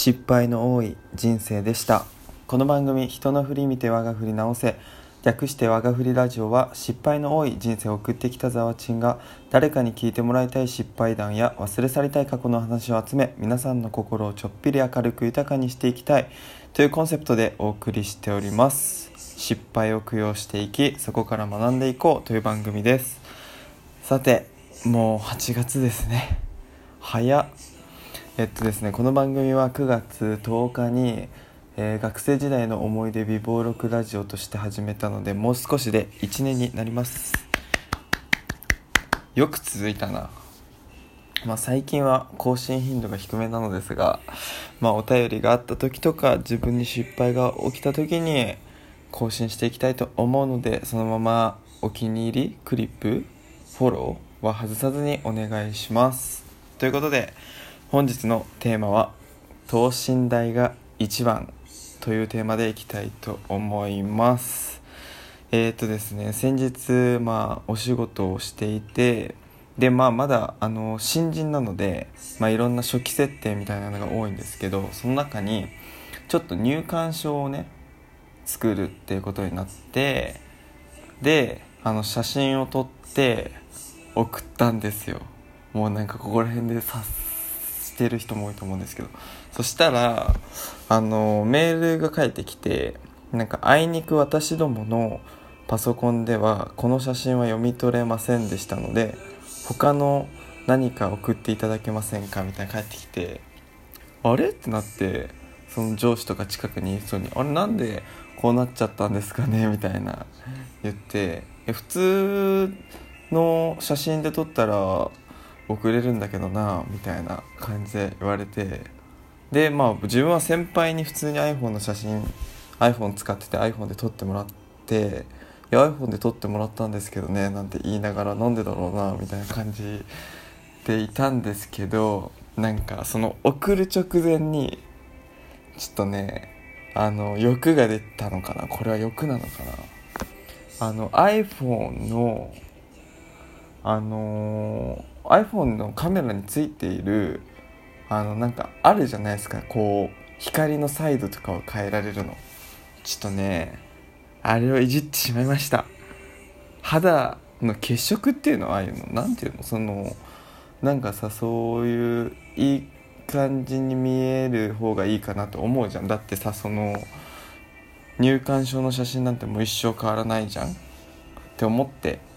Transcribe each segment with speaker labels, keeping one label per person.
Speaker 1: 失敗の多い人生でした。この番組「人の振り見て我が振り直せ」略して我が振りラジオは失敗の多い人生を送ってきたざわちんが誰かに聞いてもらいたい失敗談や忘れ去りたい過去の話を集め皆さんの心をちょっぴり明るく豊かにしていきたいというコンセプトでお送りしております。失敗を供養していきそこから学んでいこうという番組です。さてもう8月ですね。早っ。えっとですねこの番組は9月10日に、えー学生時代の思い出美貌録ラジオとして始めたのでもう少しで1年になります。よく続いたな。まあ最近は更新頻度が低めなのですがまあお便りがあった時とか自分に失敗が起きた時に更新していきたいと思うのでそのままお気に入りクリップフォローは外さずにお願いします。ということで本日のテーマは等身大が一番というテーマでいきたいと思います。えー、とですね先日まあお仕事をしていてでまあまだあの新人なので、まあ、いろんな初期設定みたいなのが多いんですけどその中にちょっと入館証をね作るっていうことになってであの写真を撮って送ったんですよ。もうなんかここら辺で察してる人も多いと思うんですけど。そしたらあのメールが返ってきてなんかあいにく私どものパソコンではこの写真は読み取れませんでしたので他の何か送っていただけませんかみたいな返ってきてあれ？ってなってその上司とか近くにいそうに「あれ？なんでこうなっちゃったんですかね?」みたいな言って普通の写真で撮ったら送れるんだけどなみたいな感じで言われて。でまあ自分は先輩に普通に iPhone の写真 iPhone 使ってて iPhone で撮ってもらって「iPhone で撮ってもらったんですけどね」なんて言いながらなんでだろうなみたいな感じでいたんですけどなんかその送る直前にちょっとねあの欲が出たのかなこれは欲なのかな。あの iPhone のあの iPhone のカメラについているあのなんかあるじゃないですか。こう光のサイドとかを変えられるの。ちょっとねあれをいじってしまいました。肌の血色っていうのはああいうの。なんていうの？そのなんかさそういういい感じに見える方がいいかなと思うじゃん。だってさその入館証の写真なんてもう一生変わらないじゃん。って思って。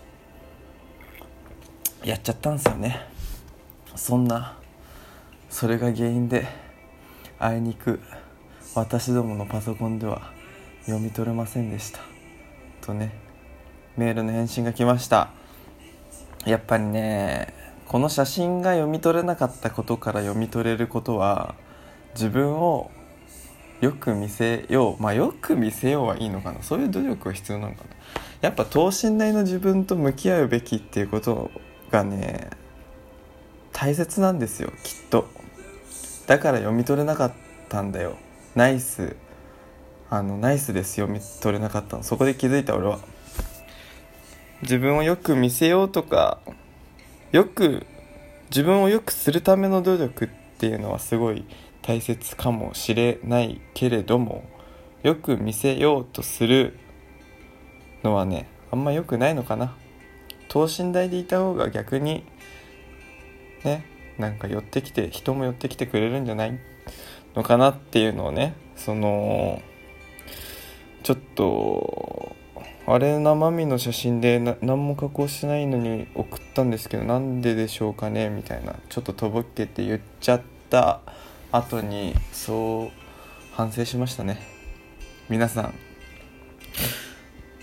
Speaker 1: やっちゃったんですよね。そんなそれが原因であいにく私どものパソコンでは読み取れませんでした。とねメールの返信が来ました。やっぱりねこの写真が読み取れなかったことから読み取れることは自分をよく見せようまあよく見せようはいいのかな。そういう努力は必要なのかな。やっぱ等身大の自分と向き合うべきっていうことがね大切なんですよきっと。だから読み取れなかったんだよ。ナイス。あのナイスです読み取れなかったの。そこで気づいた俺は。自分をよく見せようとかよく自分をよくするための努力っていうのはすごい大切かもしれないけれどもよく見せようとするのはねあんま良くないのかな。等身大でいた方が逆にねなんか寄ってきて人も寄ってきてくれるんじゃない？のかなっていうのをねそのちょっとあれ生身の写真で何も加工してないのに送ったんですけどなんででしょうかね？みたいなちょっととぼけて言っちゃった後にそう反省しましたね。皆さん。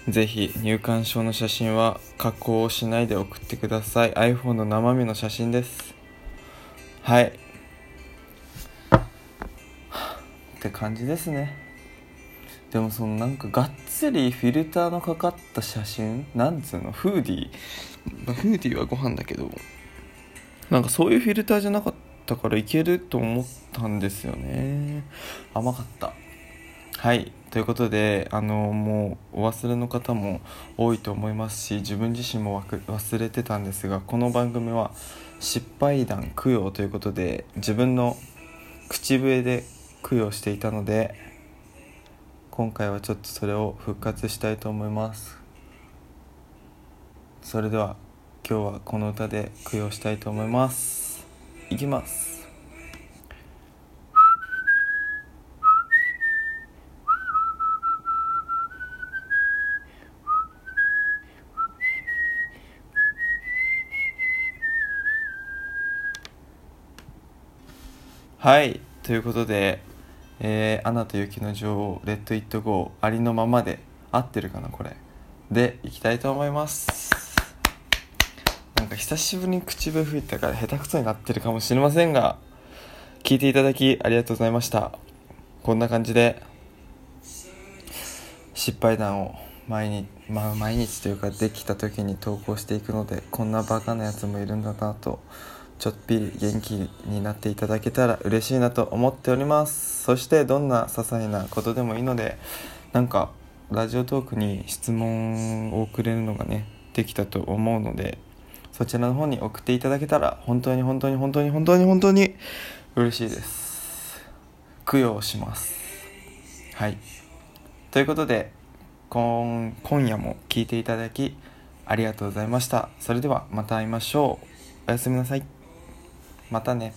Speaker 1: ぜひ入館証の写真は加工をしないで送ってください。iPhone の生身の写真です。はい。って感じですね。でもそのなんかがっつりフィルターのかかった写真なんつうの？フーディー、まあフーディーはご飯だけどなんかそういうフィルターじゃなかったからいけると思ったんですよね。甘かった。はい。ということであのもうお忘れの方も多いと思いますし自分自身もわく忘れてたんですがこの番組は失敗談供養ということで自分の口笛で供養していたので今回はちょっとそれを復活したいと思います。それでは今日はこの歌で供養したいと思います。いきます。はいということで「えー、アナと雪の女王レッド・イット・ゴー」ありのままで合ってるかなこれ。でいきたいと思います。なんか久しぶりに口笛吹いたから下手くそになってるかもしれませんが聞いていただきありがとうございました。こんな感じで失敗談を毎日まあ毎日というかできた時に投稿していくのでこんなバカなやつもいるんだなとちょっぴり元気になっていただけたら嬉しいなと思っております。そしてどんな些細なことでもいいのでなんかラジオトークに質問をくれるのがねできたと思うのでそちらの方に送っていただけたら本当に本当に本当に本当に本当に嬉しいです。供養します。はい。ということで今今夜も聴いていただきありがとうございました。それではまた会いましょう。おやすみなさい。またね。